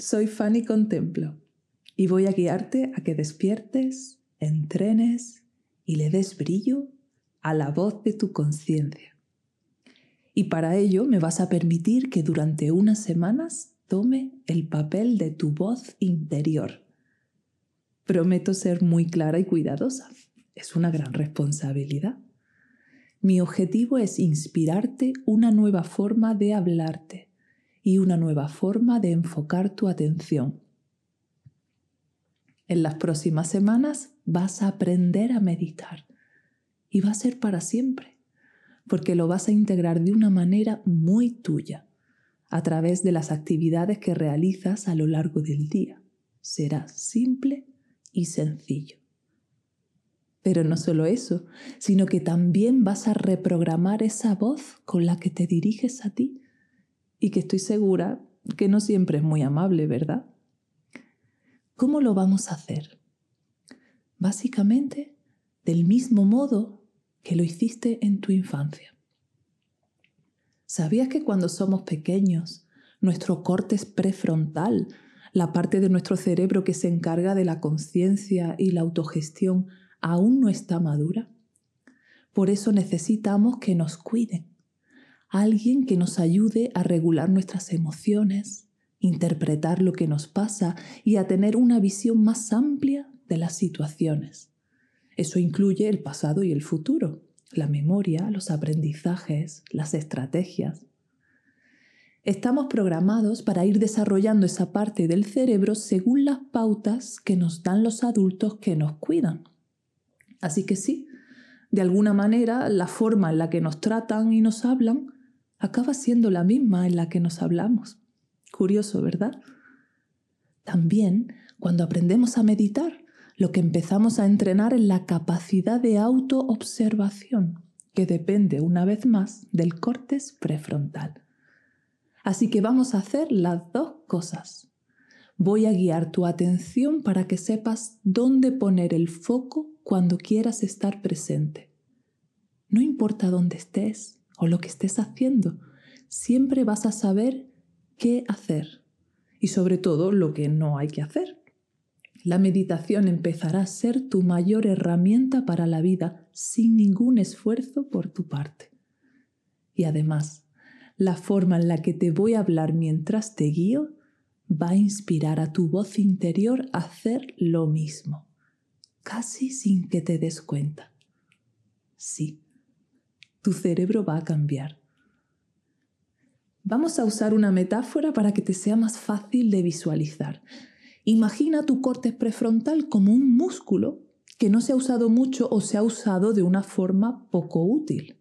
soy Fanny Contemplo y voy a guiarte a que despiertes, entrenes y le des brillo a la voz de tu conciencia. Y para ello me vas a permitir que durante unas semanas tome el papel de tu voz interior. Prometo ser muy clara y cuidadosa. Es una gran responsabilidad. Mi objetivo es inspirarte una nueva forma de hablarte y una nueva forma de enfocar tu atención. En las próximas semanas vas a aprender a meditar y va a ser para siempre, porque lo vas a integrar de una manera muy tuya, a través de las actividades que realizas a lo largo del día. Será simple y sencillo. Pero no solo eso, sino que también vas a reprogramar esa voz con la que te diriges a ti y que estoy segura que no siempre es muy amable, ¿verdad? ¿Cómo lo vamos a hacer? Básicamente, del mismo modo que lo hiciste en tu infancia. ¿Sabías que cuando somos pequeños, nuestro corte prefrontal, la parte de nuestro cerebro que se encarga de la conciencia y la autogestión, aún no está madura? Por eso necesitamos que nos cuiden, alguien que nos ayude a regular nuestras emociones, interpretar lo que nos pasa y a tener una visión más amplia de las situaciones. Eso incluye el pasado y el futuro, la memoria, los aprendizajes, las estrategias. Estamos programados para ir desarrollando esa parte del cerebro según las pautas que nos dan los adultos que nos cuidan. Así que sí, de alguna manera la forma en la que nos tratan y nos hablan acaba siendo la misma en la que nos hablamos. Curioso, ¿verdad? También, cuando aprendemos a meditar, lo que empezamos a entrenar es la capacidad de autoobservación, que depende una vez más del córtex prefrontal. Así que vamos a hacer las dos cosas. Voy a guiar tu atención para que sepas dónde poner el foco cuando quieras estar presente. No importa dónde estés, o lo que estés haciendo, siempre vas a saber qué hacer y sobre todo lo que no hay que hacer. La meditación empezará a ser tu mayor herramienta para la vida sin ningún esfuerzo por tu parte. Y además, la forma en la que te voy a hablar mientras te guío va a inspirar a tu voz interior a hacer lo mismo, casi sin que te des cuenta. Sí, tu cerebro va a cambiar. Vamos a usar una metáfora para que te sea más fácil de visualizar. Imagina tu corte prefrontal como un músculo que no se ha usado mucho o se ha usado de una forma poco útil.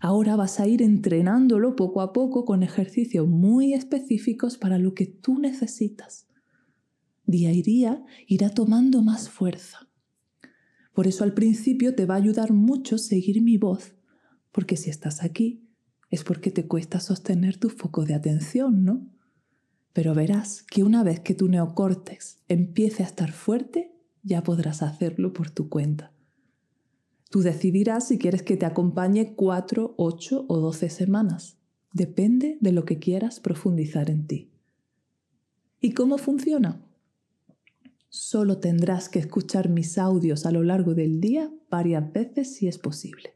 Ahora vas a ir entrenándolo poco a poco con ejercicios muy específicos para lo que tú necesitas. Día a día irá tomando más fuerza. Por eso al principio te va a ayudar mucho seguir mi voz porque si estás aquí es porque te cuesta sostener tu foco de atención, ¿no? Pero verás que una vez que tu neocórtex empiece a estar fuerte, ya podrás hacerlo por tu cuenta. Tú decidirás si quieres que te acompañe cuatro, ocho o doce semanas. Depende de lo que quieras profundizar en ti. ¿Y cómo funciona? Solo tendrás que escuchar mis audios a lo largo del día varias veces si es posible.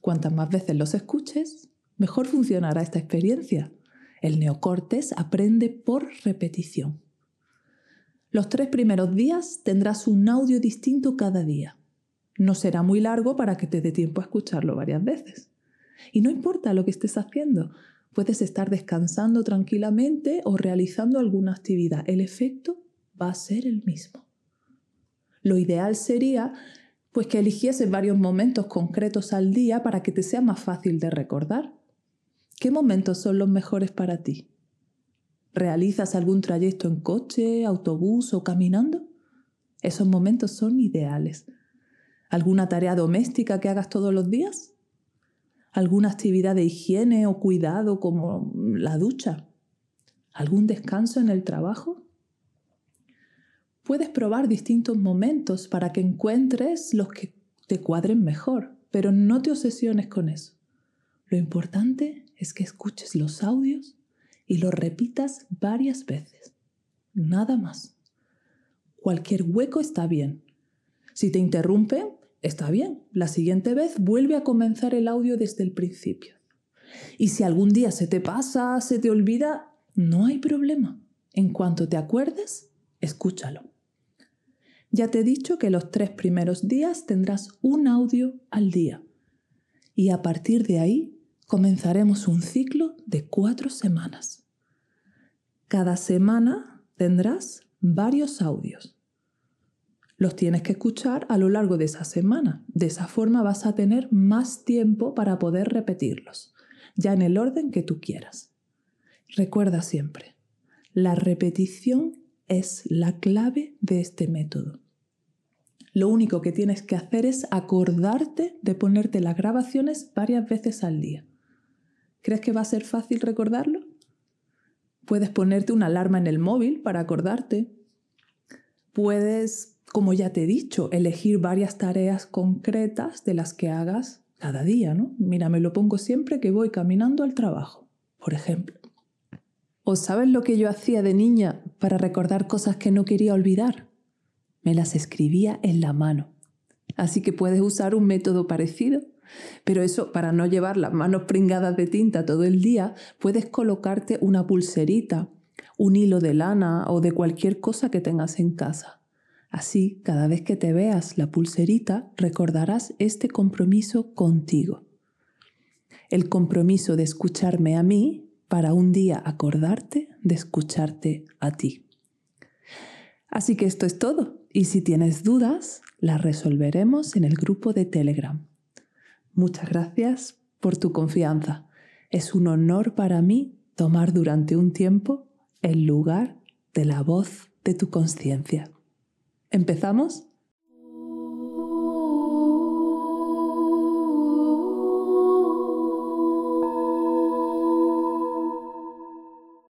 Cuantas más veces los escuches, mejor funcionará esta experiencia. El neocortes aprende por repetición. Los tres primeros días tendrás un audio distinto cada día. No será muy largo para que te dé tiempo a escucharlo varias veces. Y no importa lo que estés haciendo, puedes estar descansando tranquilamente o realizando alguna actividad. El efecto va a ser el mismo. Lo ideal sería pues que eligieses varios momentos concretos al día para que te sea más fácil de recordar. ¿Qué momentos son los mejores para ti? ¿Realizas algún trayecto en coche, autobús o caminando? Esos momentos son ideales. ¿Alguna tarea doméstica que hagas todos los días? ¿Alguna actividad de higiene o cuidado como la ducha? ¿Algún descanso en el trabajo? Puedes probar distintos momentos para que encuentres los que te cuadren mejor, pero no te obsesiones con eso. Lo importante es que escuches los audios y lo repitas varias veces. Nada más. Cualquier hueco está bien. Si te interrumpe, está bien. La siguiente vez vuelve a comenzar el audio desde el principio. Y si algún día se te pasa, se te olvida, no hay problema. En cuanto te acuerdes, escúchalo. Ya te he dicho que los tres primeros días tendrás un audio al día. Y a partir de ahí comenzaremos un ciclo de cuatro semanas. Cada semana tendrás varios audios. Los tienes que escuchar a lo largo de esa semana. De esa forma vas a tener más tiempo para poder repetirlos, ya en el orden que tú quieras. Recuerda siempre, la repetición es la clave de este método. Lo único que tienes que hacer es acordarte de ponerte las grabaciones varias veces al día. ¿Crees que va a ser fácil recordarlo? Puedes ponerte una alarma en el móvil para acordarte. Puedes, como ya te he dicho, elegir varias tareas concretas de las que hagas cada día, ¿no? Mira, me lo pongo siempre que voy caminando al trabajo, por ejemplo. ¿O sabes lo que yo hacía de niña para recordar cosas que no quería olvidar? Me las escribía en la mano. Así que puedes usar un método parecido. Pero eso, para no llevar las manos pringadas de tinta todo el día, puedes colocarte una pulserita, un hilo de lana o de cualquier cosa que tengas en casa. Así, cada vez que te veas la pulserita, recordarás este compromiso contigo. El compromiso de escucharme a mí para un día acordarte de escucharte a ti. Así que esto es todo. Y si tienes dudas, las resolveremos en el grupo de Telegram. Muchas gracias por tu confianza. Es un honor para mí tomar durante un tiempo el lugar de la voz de tu conciencia. ¿Empezamos?